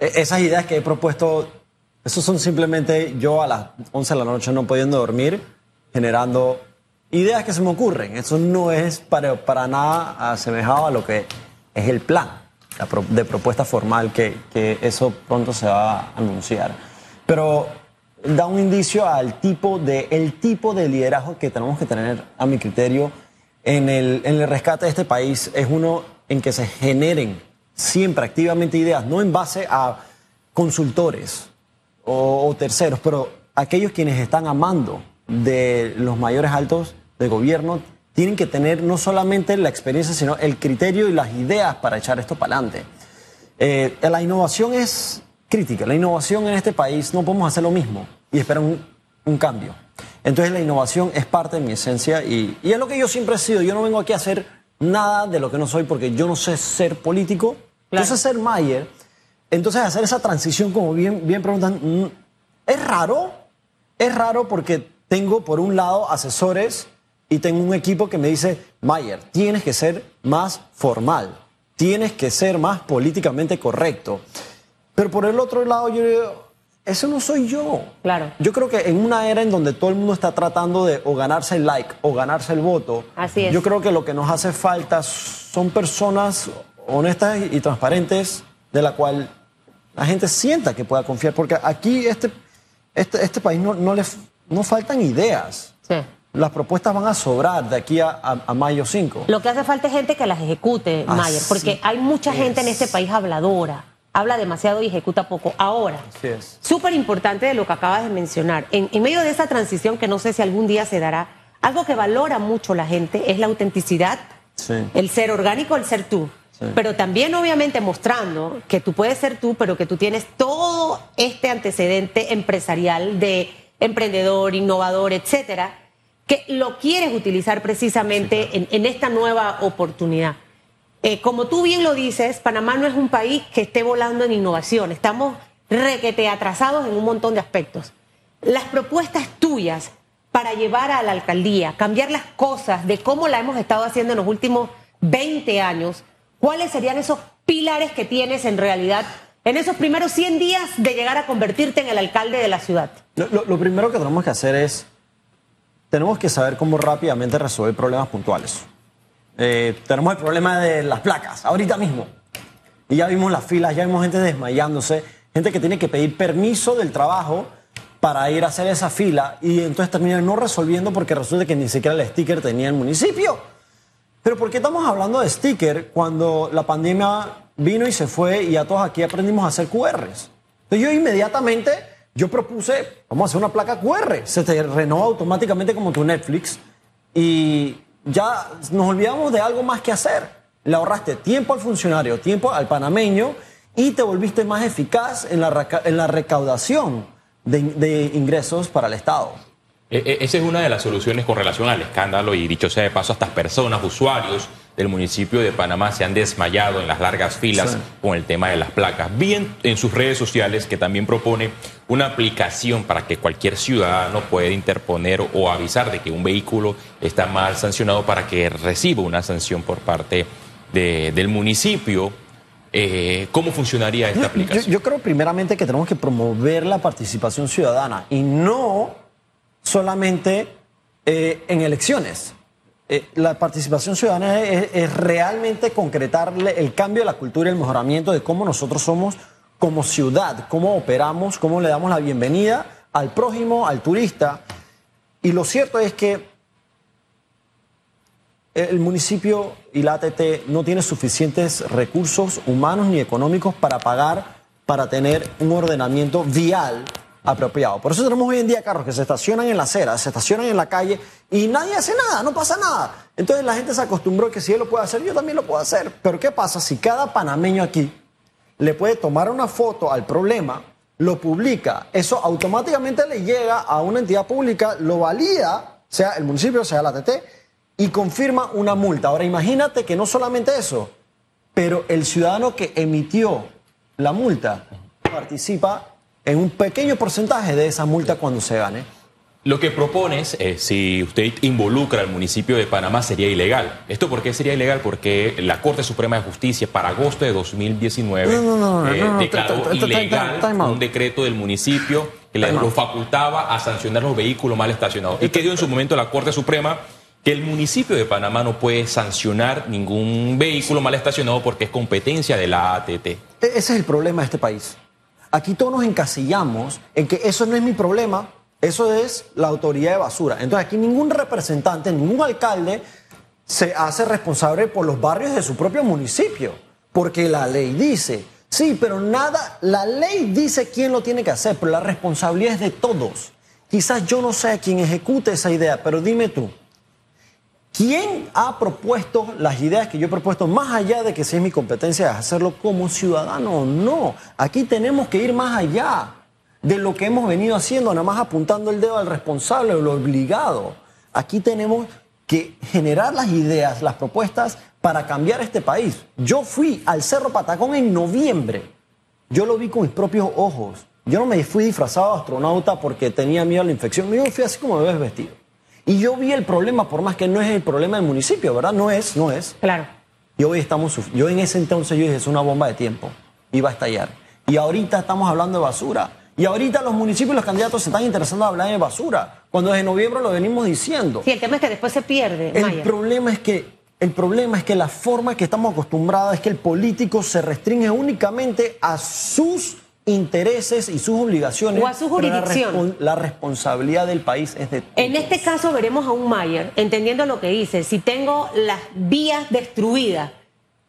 e- esas ideas que he propuesto, esos son simplemente yo a las 11 de la noche no pudiendo dormir, generando ideas que se me ocurren. Eso no es para, para nada asemejado a lo que es el plan de propuesta formal, que, que eso pronto se va a anunciar. Pero da un indicio al tipo de, el tipo de liderazgo que tenemos que tener, a mi criterio, en el, en el rescate de este país. Es uno en que se generen siempre activamente ideas, no en base a consultores o, o terceros, pero aquellos quienes están amando de los mayores altos de gobierno tienen que tener no solamente la experiencia, sino el criterio y las ideas para echar esto para adelante. Eh, la innovación es crítica. La innovación en este país no podemos hacer lo mismo y esperar un, un cambio. Entonces la innovación es parte de mi esencia y, y es lo que yo siempre he sido. Yo no vengo aquí a hacer nada de lo que no soy porque yo no sé ser político, yo sé ser Mayer. Entonces hacer esa transición, como bien, bien preguntan, mm, es raro. Es raro porque tengo por un lado asesores y tengo un equipo que me dice, Mayer, tienes que ser más formal, tienes que ser más políticamente correcto. Pero por el otro lado yo digo, eso no soy yo. Claro. Yo creo que en una era en donde todo el mundo está tratando de o ganarse el like o ganarse el voto, Así es. yo creo que lo que nos hace falta son personas honestas y transparentes de la cual la gente sienta que pueda confiar, porque aquí este, este, este país no, no le no faltan ideas. Sí. Las propuestas van a sobrar de aquí a, a- a mayo 5. Lo que hace falta es gente que las ejecute, Así Mayer, porque hay mucha gente en es. este país habladora, habla demasiado y ejecuta poco. Ahora, súper importante de lo que acabas de mencionar, en, en medio de esa transición que no sé si algún día se dará, algo que valora mucho la gente es la autenticidad, Sí. el ser orgánico, el ser tú. Sí. Pero también obviamente mostrando que tú puedes ser tú, pero que tú tienes todo este antecedente empresarial de emprendedor, innovador, etcétera, que lo quieres utilizar precisamente en, en esta nueva oportunidad. Eh, como tú bien lo dices, Panamá no es un país que esté volando en innovación. Estamos requete atrasados en un montón de aspectos. Las propuestas tuyas para llevar a la alcaldía, cambiar las cosas de cómo la hemos estado haciendo en los últimos 20 años, ¿cuáles serían esos pilares que tienes en realidad en esos primeros 100 días de llegar a convertirte en el alcalde de la ciudad? Lo, primero que tenemos que hacer es, tenemos que saber cómo rápidamente resolver problemas puntuales. Eh, tenemos el problema de las placas, ahorita mismo. Y ya vimos las filas, ya vimos gente desmayándose, gente que tiene que pedir permiso del trabajo para ir a hacer esa fila y entonces terminan no resolviendo porque resulta que ni siquiera el sticker tenía el municipio. Pero ¿por qué estamos hablando de sticker cuando la pandemia vino y se fue y a todos aquí aprendimos a hacer QRs? Entonces yo inmediatamente, yo propuse, vamos a hacer una placa QR, se te renova automáticamente como tu Netflix y ya nos olvidamos de algo más que hacer. Le ahorraste tiempo al funcionario, tiempo al panameño y te volviste más eficaz en la, en la recaudación de, de ingresos para el Estado. E- e- Esa es una de las soluciones con relación al escándalo y dicho sea de paso, estas personas, usuarios del municipio de Panamá se han desmayado en las largas filas Sí. con el tema de las placas. Vi en, en sus redes sociales que también propone una aplicación para que cualquier ciudadano pueda interponer o avisar de que un vehículo está mal sancionado para que reciba una sanción por parte de- del municipio. Eh, ¿Cómo funcionaría esta Yo, aplicación? yo creo primeramente que tenemos que promover la participación ciudadana y no solamente eh, en elecciones. Eh, la participación ciudadana es, realmente concretarle el cambio de la cultura y el mejoramiento de cómo nosotros somos como ciudad, cómo operamos, cómo le damos la bienvenida al prójimo, al turista. Y lo cierto es que el municipio y la ATT no tiene suficientes recursos humanos ni económicos para pagar, para tener un ordenamiento vial apropiado. Por eso tenemos hoy en día carros que se estacionan en la acera, se estacionan en la calle y nadie hace nada, no pasa nada. Entonces la gente se acostumbró que si él lo puede hacer, yo también lo puedo hacer. Pero ¿qué pasa si cada panameño aquí le puede tomar una foto al problema, lo publica, eso automáticamente le llega a una entidad pública, lo valida, sea el municipio, sea la ATT, y confirma una multa. Ahora imagínate que no solamente eso, pero el ciudadano que emitió la multa participa en un pequeño porcentaje de esa multa cuando se gane. Lo que propones, eh, si usted involucra al municipio de Panamá, sería ilegal. ¿Esto por qué sería ilegal? Porque la Corte Suprema de Justicia, para agosto de 2019, No, no, no, eh, no, no, declaró ilegal un decreto del municipio que le lo facultaba a sancionar los vehículos mal estacionados. ¿Y qué dio en su momento la Corte Suprema? Que el municipio de Panamá no puede sancionar ningún vehículo mal estacionado porque es competencia de la ATT. E- Ese es el problema de este país. Aquí todos nos encasillamos en que eso no es mi problema, eso es la autoridad de basura. Entonces aquí ningún representante, ningún alcalde se hace responsable por los barrios de su propio municipio, porque la ley dice, sí, pero nada, la ley dice quién lo tiene que hacer, pero la responsabilidad es de todos. Quizás yo no sea quien ejecute esa idea, pero dime tú, ¿Quién ha propuesto las ideas que yo he propuesto, más allá de que si es mi competencia hacerlo como ciudadano o no? Aquí tenemos que ir más allá de lo que hemos venido haciendo, nada más apuntando el dedo al responsable o lo obligado. Aquí tenemos que generar las ideas, las propuestas para cambiar este país. Yo fui al Cerro Patacón en noviembre. Yo lo vi con mis propios ojos. Yo no me fui disfrazado de astronauta porque tenía miedo a la infección. Yo fui así como me ves vestido. Y yo vi el problema, por más que no es el problema del municipio, ¿verdad? No es, no es. Claro. Y hoy estamos, yo en ese entonces yo dije, es una bomba de tiempo, iba a estallar. Y ahorita estamos hablando de basura. Y ahorita los municipios y los candidatos se están interesando en hablar de basura, cuando desde noviembre lo venimos diciendo. Sí, el tema es que después se pierde, El Maya. problema es que el problema es que la forma que estamos acostumbrados es que el político se restringe únicamente a sus intereses y sus obligaciones. O a su la jurisdicción. La, responsabilidad del país es de todos. En este caso veremos a un Mayer, entendiendo lo que dice, si tengo las vías destruidas,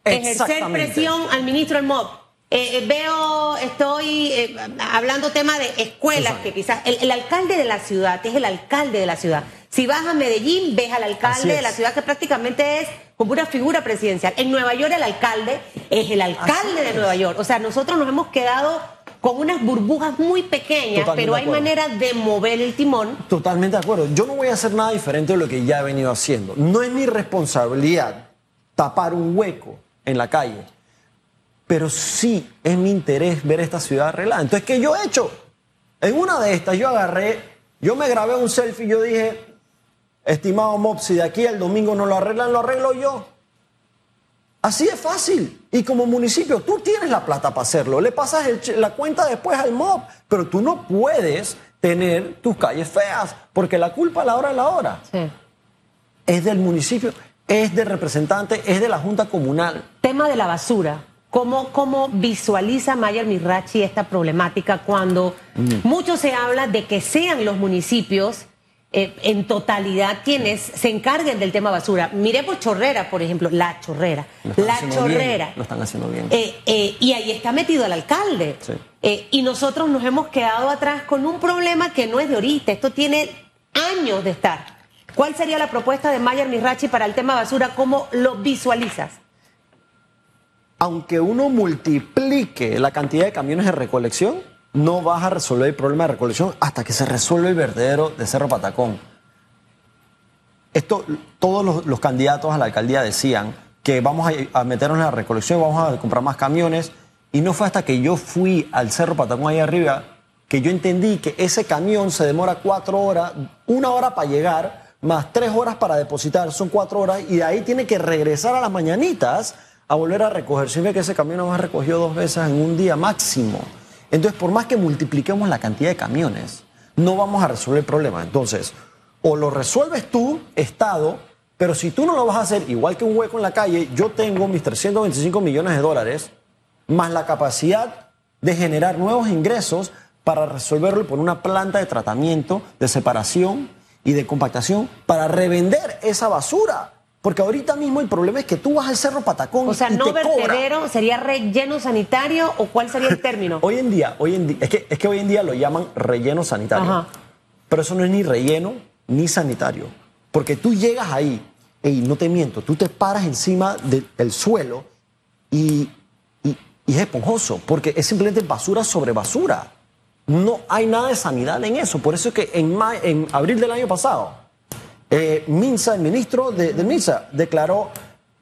ejercer presión al ministro del MOB. Eh, eh, veo, estoy eh, hablando tema de escuelas, Exacto. que quizás el, el alcalde de la ciudad es el alcalde de la ciudad. Si vas a Medellín, ves al alcalde de la ciudad que prácticamente es como una figura presidencial. En Nueva York el alcalde es el alcalde de es. Nueva York. O sea, nosotros nos hemos quedado con unas burbujas muy pequeñas, Totalmente pero hay manera de mover el timón Totalmente de acuerdo. Yo no voy a hacer nada diferente de lo que ya he venido haciendo. No es mi responsabilidad tapar un hueco en la calle, pero sí es mi interés ver esta ciudad arreglada. Entonces, ¿qué yo he hecho? En una de estas yo agarré, yo me grabé un selfie y yo dije, estimado Mob, si de aquí al domingo no lo arreglan, lo arreglo yo. Así es fácil. Y como municipio, tú tienes la plata para hacerlo. Le pasas el la cuenta después al MOB. Pero tú no puedes tener tus calles feas, porque la culpa a la hora de la hora Sí. es del municipio, es del representante, es de la Junta Comunal. Tema de la basura. ¿Cómo, cómo visualiza Mayer Mirachi esta problemática cuando mucho se habla de que sean los municipios eh, en totalidad quienes se encarguen del tema basura? Miremos Chorrera, por ejemplo, la Chorrera. La bien, Chorrera. lo están haciendo bien. Eh, eh, y ahí está metido el alcalde. Sí. Y nosotros nos hemos quedado atrás con un problema que no es de ahorita, esto tiene años de estar. ¿Cuál sería la propuesta de Mayer Mirachi para el tema basura? ¿Cómo lo visualizas? Aunque uno multiplique la cantidad de camiones de recolección, no vas a resolver el problema de recolección hasta que se resuelva el vertedero de Cerro Patacón. Esto, todos los, candidatos a la alcaldía decían que vamos a, meternos en la recolección, vamos a comprar más camiones. Y no fue hasta que yo fui al Cerro Patacón ahí arriba que yo entendí que ese camión se demora cuatro horas, una hora para llegar, más tres horas para depositar, son cuatro horas, y de ahí tiene que regresar a las mañanitas a volver a recoger. Significa que ese camión nos ha recogido dos veces en un día máximo. Entonces, por más que multipliquemos la cantidad de camiones, no vamos a resolver el problema. Entonces, o lo resuelves tú, Estado, pero si tú no lo vas a hacer, igual que un hueco en la calle, yo tengo mis 325 millones de dólares, más la capacidad de generar nuevos ingresos para resolverlo y poner una planta de tratamiento, de separación y de compactación para revender esa basura. Porque ahorita mismo el problema es que tú vas al Cerro Patacón O sea, y no te cobra. vertedero, ¿sería relleno sanitario o cuál sería el término? Hoy en día, hoy en día, es que, es que hoy en día lo llaman relleno sanitario. Ajá. Pero eso no es ni relleno ni sanitario. Porque tú llegas ahí, y no te miento, tú te paras encima de- del suelo y, y- y es esponjoso, porque es simplemente basura sobre basura. No hay nada de sanidad en eso. Por eso es que en, ma- en abril del año pasado, eh, Minsa, el ministro de, de Minsa, declaró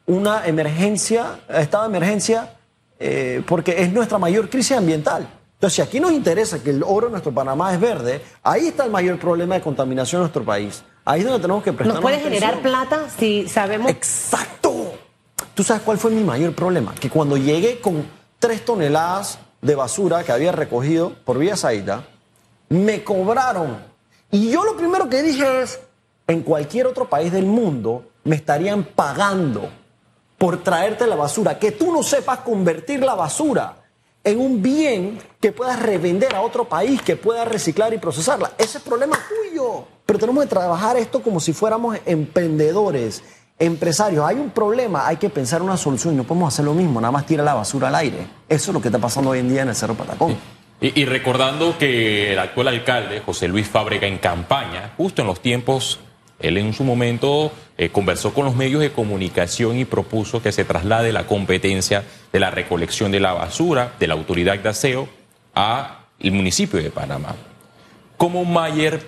una emergencia, estado de emergencia, eh, porque es nuestra mayor crisis ambiental. Entonces si aquí nos interesa que el oro en nuestro Panamá es verde, ahí está el mayor problema de contaminación en nuestro país. Ahí es donde tenemos que prestar ¿Nos puede generar plata si sabemos? Exacto. ¿Tú sabes cuál fue mi mayor problema? Que cuando llegué con tres toneladas de basura que había recogido por vía Saída, me cobraron. Y yo lo primero que dije es, en cualquier otro país del mundo me estarían pagando por traerte la basura. Que tú no sepas convertir la basura en un bien que puedas revender a otro país, que puedas reciclar y procesarla. Ese es problema tuyo. Pero tenemos que trabajar esto como si fuéramos emprendedores, empresarios. Hay un problema, hay que pensar una solución y no podemos hacer lo mismo, nada más tirar la basura al aire. Eso es lo que está pasando hoy en día en el Cerro Patacón. Y, y recordando que el actual alcalde, José Luis Fábrega, en campaña, justo en los tiempos él en su momento eh, conversó con los medios de comunicación y propuso que se traslade la competencia de la recolección de la basura de la autoridad de aseo al municipio de Panamá. ¿Cómo Mayer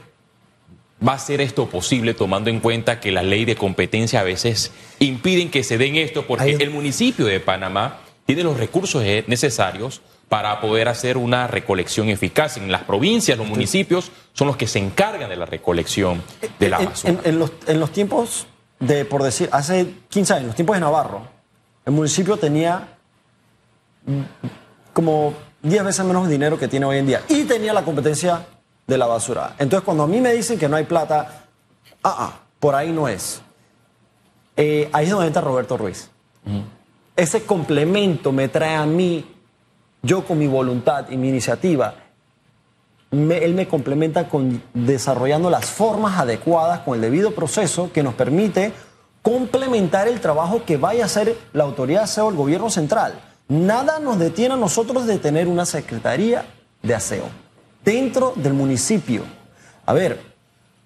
va a hacer esto posible tomando en cuenta que la ley de competencia a veces impiden que se den esto porque el municipio de Panamá tiene los recursos eh, necesarios para poder hacer una recolección eficaz. En las provincias, los municipios son los que se encargan de la recolección de la basura. En, los, tiempos de, por decir, hace 15 años, los tiempos de Navarro, el municipio tenía como 10 veces menos dinero que tiene hoy en día y tenía la competencia de la basura. Entonces, cuando a mí me dicen que no hay plata, ah, ah por ahí no es. Eh, ahí es donde entra Roberto Ruiz. Ese complemento me trae a mí yo con mi voluntad y mi iniciativa, él me complementa con desarrollando las formas adecuadas con el debido proceso que nos permite complementar el trabajo que vaya a hacer la autoridad de aseo del gobierno central. Nada nos detiene a nosotros de tener una secretaría de aseo dentro del municipio. A ver,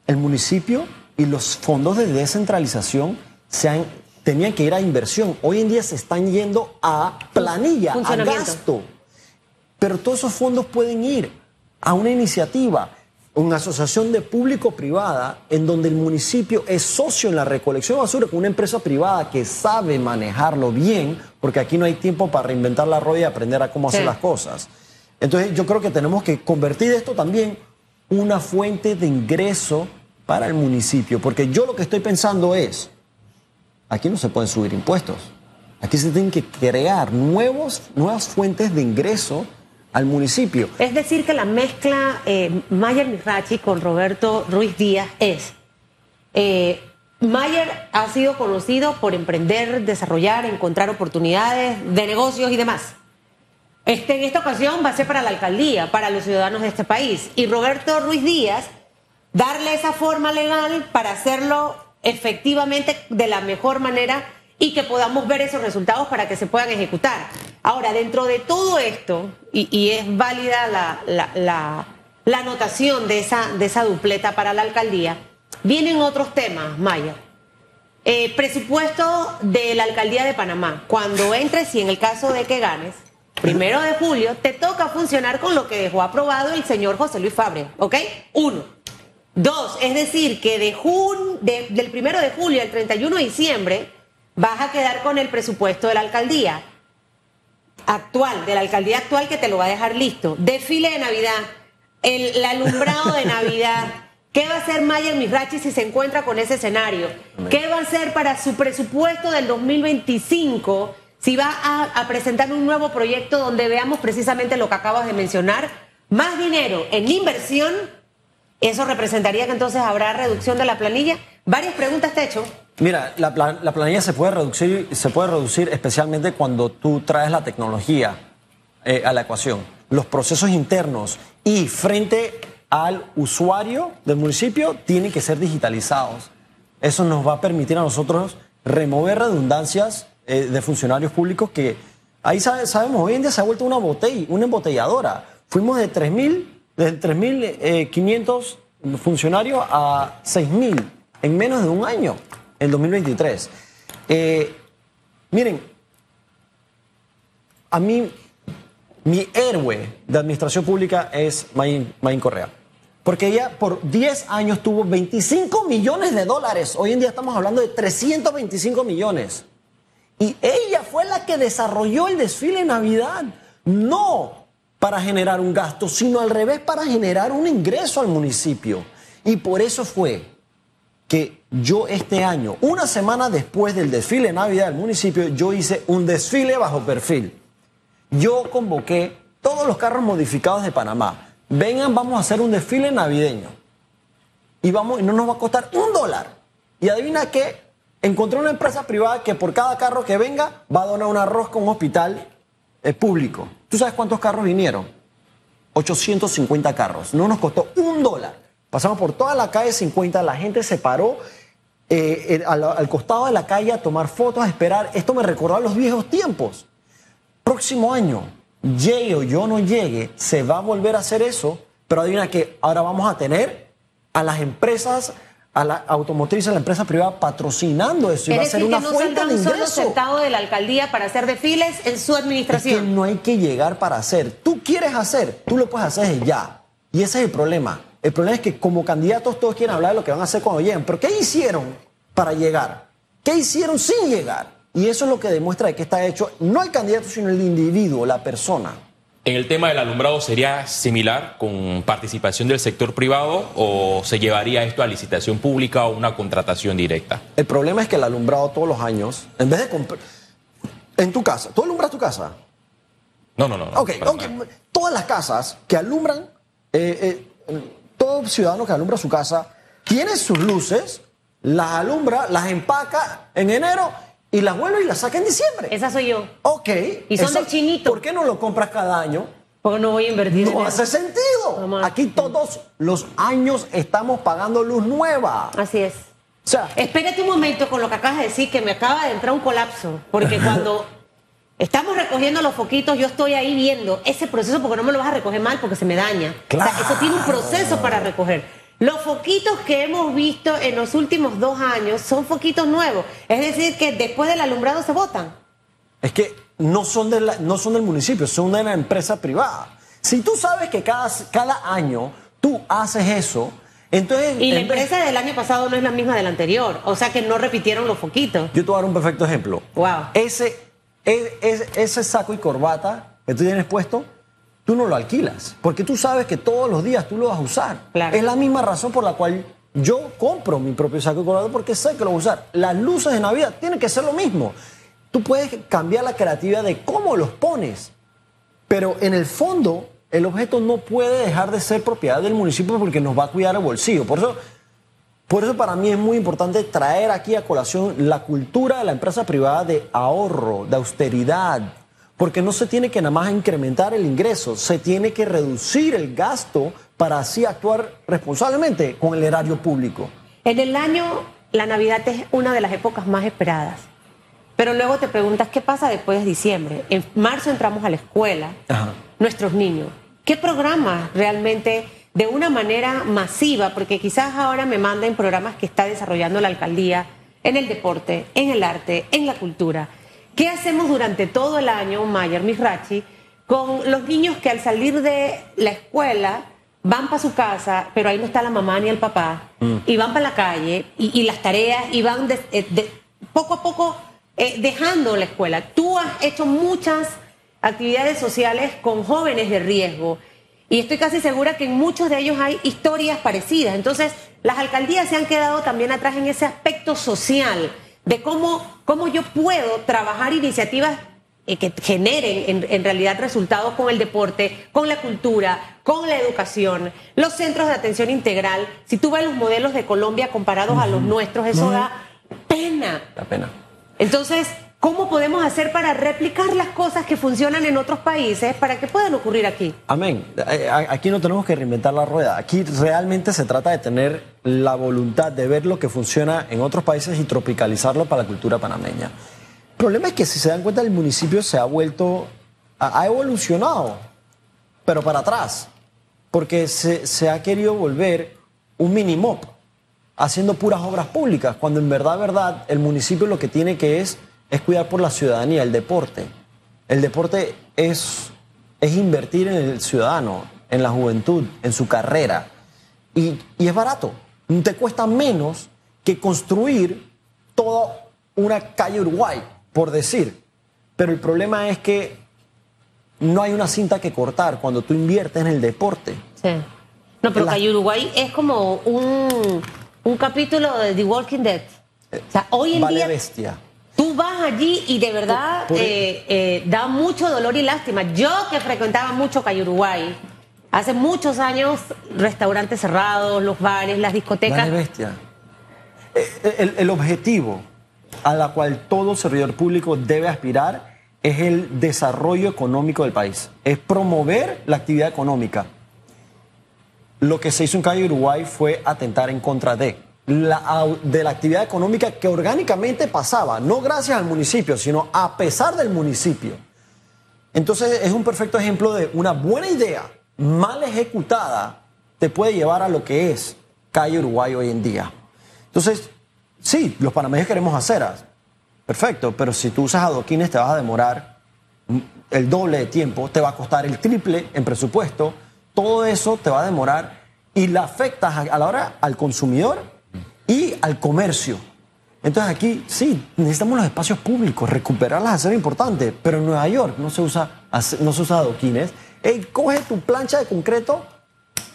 el municipio y los fondos de descentralización se tenían que ir a inversión. Hoy en día se están yendo a planilla, a gasto. Pero todos esos fondos pueden ir a una iniciativa, una asociación de público-privada, en donde el municipio es socio en la recolección de basura con una empresa privada que sabe manejarlo bien, porque aquí no hay tiempo para reinventar la rueda y aprender a cómo hacer las cosas. Entonces yo creo que tenemos que convertir esto también una fuente de ingreso para el municipio, porque yo lo que estoy pensando es, aquí no se pueden subir impuestos, aquí se tienen que crear nuevos, nuevas fuentes de ingreso al municipio. Es decir, que la mezcla eh, Mayer Mirachi con Roberto Ruiz Díaz es, eh, Mayer ha sido conocido por emprender, desarrollar, encontrar oportunidades de negocios y demás. Este, en esta ocasión va a ser para la alcaldía, para los ciudadanos de este país. Y Roberto Ruiz Díaz, darle esa forma legal para hacerlo efectivamente de la mejor manera y que podamos ver esos resultados para que se puedan ejecutar. Ahora, dentro de todo esto, y, es válida la, anotación de esa, dupleta para la alcaldía, vienen otros temas, Maya. Eh, presupuesto de la alcaldía de Panamá. Cuando entres y en el caso de que ganes, primero de julio, te toca funcionar con lo que dejó aprobado el señor José Luis Fabre, ¿ok? Uno. Dos, es decir, que de del primero de julio al 31 de diciembre vas a quedar con el presupuesto de la alcaldía actual, de la alcaldía actual que te lo va a dejar listo. Desfile de Navidad, el, alumbrado de Navidad. ¿Qué va a hacer Mayer Misrachi si se encuentra con ese escenario? ¿Qué va a hacer para su presupuesto del 2025 si va a, presentar un nuevo proyecto donde veamos precisamente lo que acabas de mencionar? Más dinero en inversión, ¿eso representaría que entonces habrá reducción de la planilla? Varias preguntas te he hecho. Mira, la, planilla se puede reducir, se puede reducir especialmente cuando tú traes la tecnología eh, a la ecuación, los procesos internos y frente al usuario del municipio tienen que ser digitalizados. Eso nos va a permitir a nosotros remover redundancias eh, de funcionarios públicos que ahí sabemos, hoy en día se ha vuelto una botella, una embotelladora. Fuimos de 3.000, de 3.500 eh, funcionarios a 6.000 en menos de un año el 2023. Eh, miren, a mí, mi héroe de administración pública es Maín, Correa. Porque ella por 10 años tuvo 25 millones de dólares. Hoy en día estamos hablando de 325 millones. Y ella fue la que desarrolló el desfile de Navidad. No para generar un gasto, sino al revés para generar un ingreso al municipio. Y por eso fue que yo este año, una semana después del desfile de Navidad del municipio, yo hice un desfile bajo perfil. Yo convoqué todos los carros modificados de Panamá. Vengan, vamos a hacer un desfile navideño. Y, vamos, y no nos va a costar un dólar. Y adivina qué, encontré una empresa privada que por cada carro que venga va a donar un arroz con un hospital eh, público. ¿Tú sabes cuántos carros vinieron? 850 carros. No nos costó un dólar. Pasamos por toda la calle 50, la gente se paró eh, eh, al, al costado de la calle a tomar fotos, a esperar. Esto me recordó a los viejos tiempos. Próximo año, llegue o yo no llegue, se va a volver a hacer eso, pero adivina que ahora vamos a tener a las empresas, a la automotriz, a la empresa privada patrocinando eso y va a ser una que no fuente de ingreso. de la alcaldía para hacer desfiles en su Es que administración. no hay que llegar para hacer. Tú quieres hacer, tú lo puedes hacer ya. Y ese es el problema. El problema es que como candidatos todos quieren hablar de lo que van a hacer cuando lleguen. Pero ¿qué hicieron para llegar? ¿Qué hicieron sin llegar? Y eso es lo que demuestra de que está hecho no el candidato, sino el individuo, la persona. En el tema del alumbrado, ¿sería similar con participación del sector privado o se llevaría esto a licitación pública o una contratación directa? El problema es que el alumbrado todos los años, en vez de comprar... En tu casa, ¿tú alumbras tu casa? No, no, no. no, Ok. Todas las casas que alumbran, eh, eh, todo ciudadano que alumbra su casa, tiene sus luces, las alumbra, las empaca en enero y las vuelve y las saca en diciembre. Esa soy yo. Ok. Y son eso- del chinito. ¿Por qué no lo compras cada año? Porque no voy a invertir en No eso. hace sentido. Aquí todos los años estamos pagando luz nueva. Así es. O sea, Espérate un momento con lo que acabas de decir, que me acaba de entrar un colapso. Porque cuando estamos recogiendo los foquitos, yo estoy ahí viendo ese proceso porque no me lo vas a recoger mal porque se me daña. O sea, eso tiene un proceso para recoger. Los foquitos que hemos visto en los últimos dos años son foquitos nuevos. Es decir, que después del alumbrado se botan. Es que no son, de la- no son del municipio, son de una empresa privada. Si tú sabes que cada, cada año tú haces eso, entonces... Y la vez- empresa del año pasado no es la misma del anterior. O sea que no repitieron los foquitos. Yo te voy a dar un perfecto ejemplo. Wow. Ese, e- ese, ese saco y corbata que tú tienes puesto, tú no lo alquilas, porque tú sabes que todos los días tú lo vas a usar. Claro. Es la misma razón por la cual yo compro mi propio saco y corbata, porque sé que lo voy a usar. Las luces de Navidad tienen que ser lo mismo. Tú puedes cambiar la creatividad de cómo los pones, pero en el fondo el objeto no puede dejar de ser propiedad del municipio porque nos va a cuidar el bolsillo. Por eso por eso para mí es muy importante traer aquí a colación la cultura de la empresa privada de ahorro, de austeridad, porque no se tiene que nada más incrementar el ingreso, se tiene que reducir el gasto para así actuar responsablemente con el erario público. En el año, la Navidad es una de las épocas más esperadas. Pero luego te preguntas qué pasa después de diciembre. En marzo entramos a la escuela, Ajá. nuestros niños. ¿Qué programas realmente de una manera masiva? Porque quizás ahora me manden programas que está desarrollando la alcaldía en el deporte, en el arte, en la cultura. ¿Qué hacemos durante todo el año, Mayer Misrachi, con los niños que al salir de la escuela van para su casa, pero ahí no está la mamá ni el papá, y van para la calle, y, y las tareas, y van de- eh, de- poco a poco eh, dejando la escuela? Tú has hecho muchas actividades sociales con jóvenes de riesgo. Y estoy casi segura que en muchos de ellos hay historias parecidas. Entonces, las alcaldías se han quedado también atrás en ese aspecto social de cómo, cómo yo puedo trabajar iniciativas eh, que generen en, en realidad resultados con el deporte, con la cultura, con la educación, los centros de atención integral. Si tú ves los modelos de Colombia comparados a los nuestros, eso da pena. La pena. Entonces, ¿cómo podemos hacer para replicar las cosas que funcionan en otros países para que puedan ocurrir aquí? Amén. Eh, a- Aquí no tenemos que reinventar la rueda. Aquí realmente se trata de tener la voluntad de ver lo que funciona en otros países y tropicalizarlo para la cultura panameña. El problema es que si se dan cuenta el municipio se ha vuelto, ha evolucionado, pero para atrás, porque se, se ha querido volver un mini-mop, haciendo puras obras públicas, cuando en verdad, verdad, el municipio lo que tiene que es, es cuidar por la ciudadanía, el deporte. El deporte es, es invertir en el ciudadano, en la juventud, en su carrera. Y, y es barato. Te cuesta menos que construir toda una calle Uruguay, por decir. Pero el problema es que no hay una cinta que cortar cuando tú inviertes en el deporte. Sí. No, pero La- que Uruguay es como un, un capítulo de The Walking Dead. O sea, hoy en vale día bestia. Tú vas allí y de verdad Por- por- eh, eh, da mucho dolor y lástima. Yo que frecuentaba mucho Cayo Uruguay, hace muchos años, restaurantes cerrados, los bares, las discotecas. Vale bestia. Eh, El, el objetivo a la cual todo servidor público debe aspirar es el desarrollo económico del país. Es promover la actividad económica. Lo que se hizo en Calle Uruguay fue atentar en contra de de la actividad económica que orgánicamente pasaba, no gracias al municipio, sino a pesar del municipio. Entonces es un perfecto ejemplo de una buena idea mal ejecutada te puede llevar a lo que es calle Uruguay hoy en día. Entonces, sí, los panameños queremos aceras, perfecto, pero si tú usas adoquines te vas a demorar el doble de tiempo, te va a costar el triple en presupuesto, todo eso te va a demorar y la afectas a la hora al consumidor y al comercio. Entonces aquí sí, necesitamos los espacios públicos, recuperar las aceras es importante, pero en Nueva York no se usa, no se usa adoquines. Ey, coge tu plancha de concreto,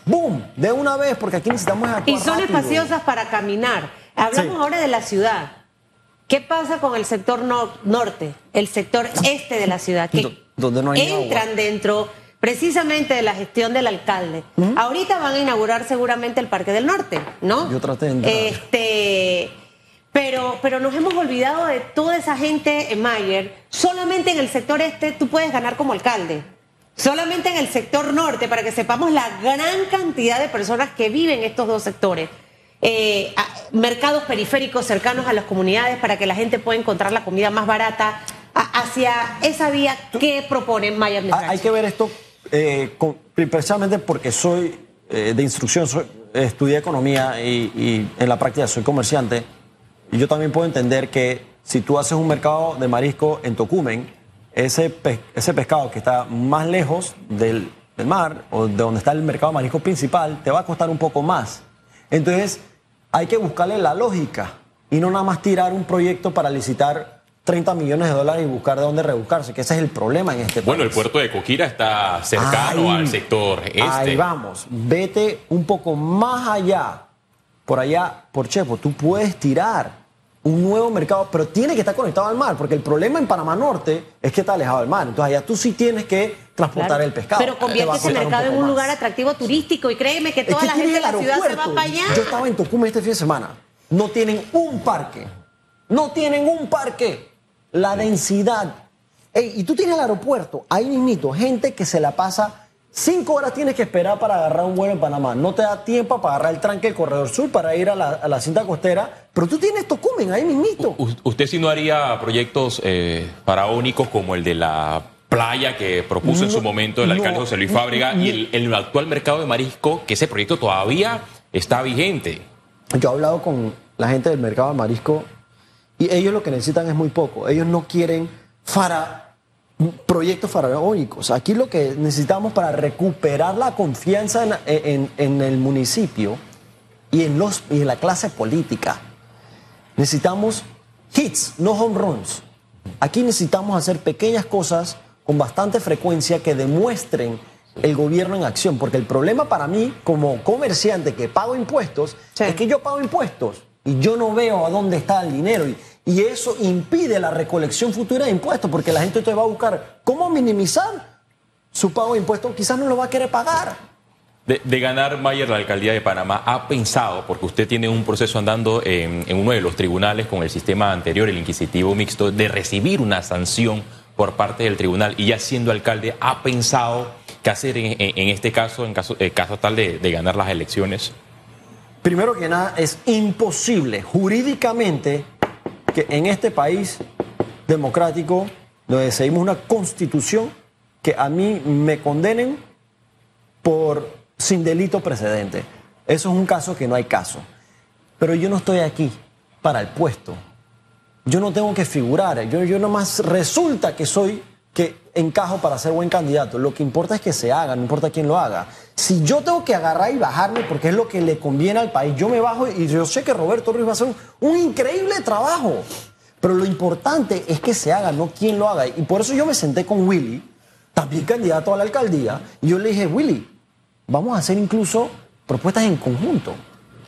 ¡boom! De una vez, porque aquí necesitamos Y son rápido. espaciosas para caminar. Hablamos Sí. ahora de la ciudad. ¿Qué pasa con el sector nor- norte, el sector este de la ciudad? Que no hay entran dentro precisamente de la gestión del alcalde. Ahorita van a inaugurar seguramente el Parque del Norte, ¿no? Yo traté de. Este, pero, pero nos hemos olvidado de toda esa gente en Mayer. Solamente en el sector este tú puedes ganar como alcalde. Solamente en el sector norte, para que sepamos la gran cantidad de personas que viven en estos dos sectores. Eh, mercados periféricos cercanos a las comunidades para que la gente pueda encontrar la comida más barata. Hacia esa vía, ¿qué propone Mayer Administration? hay que ver esto eh, precisamente porque soy eh, de instrucción, soy- estudié economía y, en la práctica soy comerciante. Y yo también puedo entender que si tú haces un mercado de marisco en Tocumen, ese, ese pescado que está más lejos del, del mar o de donde está el mercado de marisco principal, te va a costar un poco más. Entonces, hay que buscarle la lógica y no nada más tirar un proyecto para licitar 30 millones de dólares y buscar de dónde rebuscarse, que ese es el problema en este Bueno, el país. puerto de Coquira está cercano Ahí- al sector este. Ahí vamos. Vete un poco más allá. Por allá, por Chepo, tú puedes tirar un nuevo mercado, pero tiene que estar conectado al mar, porque el problema en Panamá Norte es que está alejado del mar. Entonces allá tú sí tienes que transportar Claro. el pescado. Pero convierte ese mercado en un más. lugar atractivo turístico y créeme que Es toda que la gente de la ciudad se va para allá. Yo estaba en Tocumen este fin de semana. No tienen un parque. No tienen un parque. La densidad. Ey, y tú tienes el aeropuerto, ahí mismito, gente que se la pasa cinco horas tienes que esperar para agarrar un vuelo en Panamá. No te da tiempo para agarrar el tranque del Corredor Sur para ir a la, a la cinta costera, pero tú tienes Tocumen ahí mismito. U- ¿Usted sí no haría proyectos eh, faraónicos como el de la playa que propuso en su momento el alcalde no, José Luis Fábrega y el, el actual mercado de marisco, que ese proyecto todavía está vigente? Yo he hablado con la gente del mercado de marisco y ellos lo que necesitan es muy poco. Ellos no quieren fara, proyectos faraónicos. Aquí lo que necesitamos para recuperar la confianza en, en- en el municipio y en, los, y en la clase política. Necesitamos hits, no home runs. Aquí necesitamos hacer pequeñas cosas con bastante frecuencia que demuestren el gobierno en acción, porque el problema para mí como comerciante que pago impuestos Sí. es que yo pago impuestos y yo no veo a dónde está el dinero y, eso impide la recolección futura de impuestos porque la gente entonces va a buscar cómo minimizar su pago de impuestos, quizás no lo va a querer pagar. De, ganar Mayer la alcaldía de Panamá, ¿ha pensado, porque usted tiene un proceso andando en, uno de los tribunales con el sistema anterior, el inquisitivo mixto, de recibir una sanción por parte del tribunal y ya siendo alcalde, ¿ha pensado qué hacer en, este caso, en caso, eh, caso tal de ganar las elecciones? Primero que nada, es imposible jurídicamente que en este país democrático, donde seguimos una constitución, que a mí me condenen por sin delito precedente. Eso es un caso que no hay caso. Pero yo no estoy aquí para el puesto. Yo no tengo que figurar. Yo, yo nomás resulta que soy, que encajo para ser buen candidato. Lo que importa es que se haga, no importa quién lo haga. Si yo tengo que agarrar y bajarme porque es lo que le conviene al país, yo me bajo y yo sé que Roberto Ruiz va a hacer un, un increíble trabajo. Pero lo importante es que se haga, no quién lo haga. Y por eso yo me senté con Willy también candidato a la alcaldía. Y yo le dije, Willy, vamos a hacer incluso propuestas en conjunto.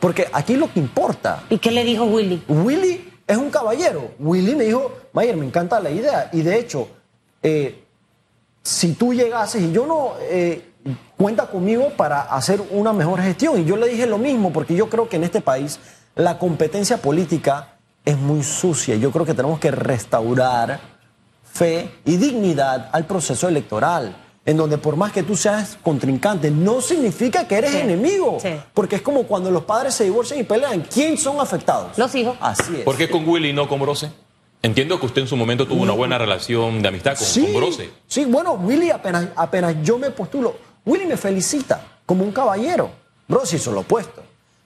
Porque aquí lo que importa. ¿Y qué le dijo Willy? Willy es un caballero. Willy me dijo, Mayer, me encanta la idea. Y de hecho, eh, si tú llegases y yo no eh, cuenta conmigo para hacer una mejor gestión. Y yo le dije lo mismo, porque yo creo que en este país la competencia política es muy sucia. Yo creo que tenemos que restaurar fe y dignidad al proceso electoral en donde por más que tú seas contrincante, no significa que eres Sí, enemigo. sí. Porque es como cuando los padres se divorcian y pelean. ¿Quién son afectados? Los hijos. Así es. ¿Por qué con Willy y no con Brose? Entiendo que usted en su momento tuvo una buena relación de amistad con, sí, con Brose. Sí, bueno, Willy apenas, apenas yo me postulo, Willy me felicita como un caballero. Brose hizo lo opuesto.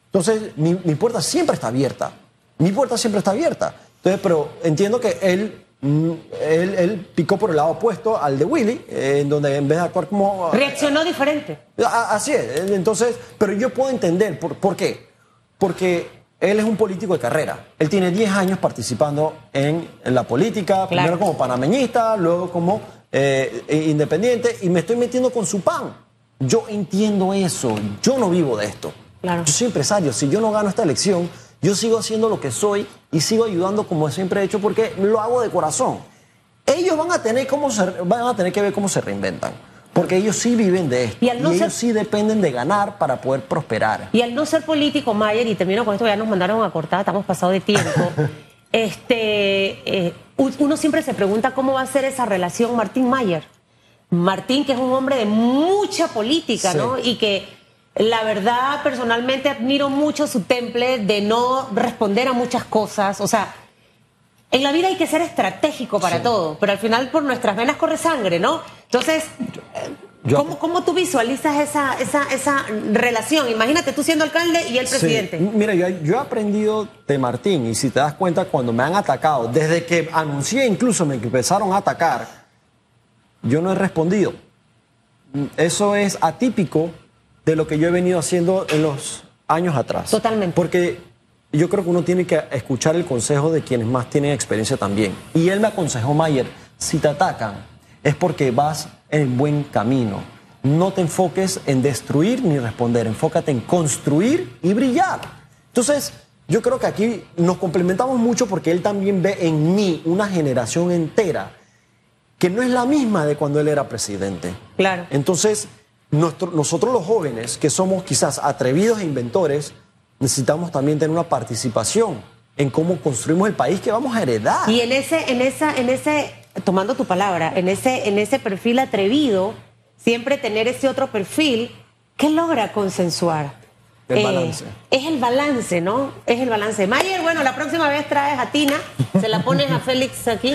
Entonces, mi, mi puerta siempre está abierta. Mi puerta siempre está abierta. Entonces, pero entiendo que él, mm, él, él picó por el lado opuesto al de Willy, eh, en donde en vez de actuar como... Reaccionó diferente. A- Así es. Entonces, pero yo puedo entender por, por qué. Porque él es un político de carrera. Él tiene 10 años participando en, en la política, primero como panameñista, luego como eh, eh, independiente, y me estoy metiendo con su pan. Yo entiendo eso. Yo no vivo de esto. Claro. Yo soy empresario. Si yo no gano esta elección, yo sigo haciendo lo que soy y sigo ayudando como siempre he hecho porque lo hago de corazón. Ellos van a tener, cómo se, van a tener que ver cómo se reinventan. Porque ellos sí viven de esto. Y al no ellos ser- sí dependen de ganar para poder prosperar. Y al no ser político, Mayer, y termino con esto, ya nos mandaron a cortar, estamos pasados de tiempo. este, eh, uno siempre se pregunta cómo va a ser esa relación Martín Mayer. Martín, que es un hombre de mucha política, Sí. ¿no? Y que la verdad, personalmente admiro mucho su temple de no responder a muchas cosas. O sea, en la vida hay que ser estratégico para Sí. todo, pero al final por nuestras venas corre sangre, ¿no? Entonces, ¿cómo, cómo tú visualizas esa, esa, esa relación? Imagínate tú siendo alcalde y el Sí. presidente. Mira, yo, yo he aprendido de Martín y si te das cuenta, cuando me han atacado, desde que anuncié incluso me empezaron a atacar, yo no he respondido. Eso es atípico de lo que yo he venido haciendo en los años atrás. Totalmente. Porque yo creo que uno tiene que escuchar el consejo de quienes más tienen experiencia también. Y él me aconsejó, Mayer, si te atacan es porque vas en buen camino. No te enfoques en destruir ni responder, enfócate en construir y brillar. Entonces, yo creo que aquí nos complementamos mucho porque él también ve en mí una generación entera que no es la misma de cuando él era presidente. Claro. Entonces, nuestro- nosotros los jóvenes, que somos quizás atrevidos e inventores, necesitamos también tener una participación en cómo construimos el país que vamos a heredar. Y en ese, en esa, en ese, tomando tu palabra, en ese, en ese perfil atrevido, siempre tener ese otro perfil, ¿qué logra consensuar? Eh, El balance. Es el balance, ¿no? Es el balance. Mayer, bueno, la próxima vez traes a Tina, se la pones a Félix aquí.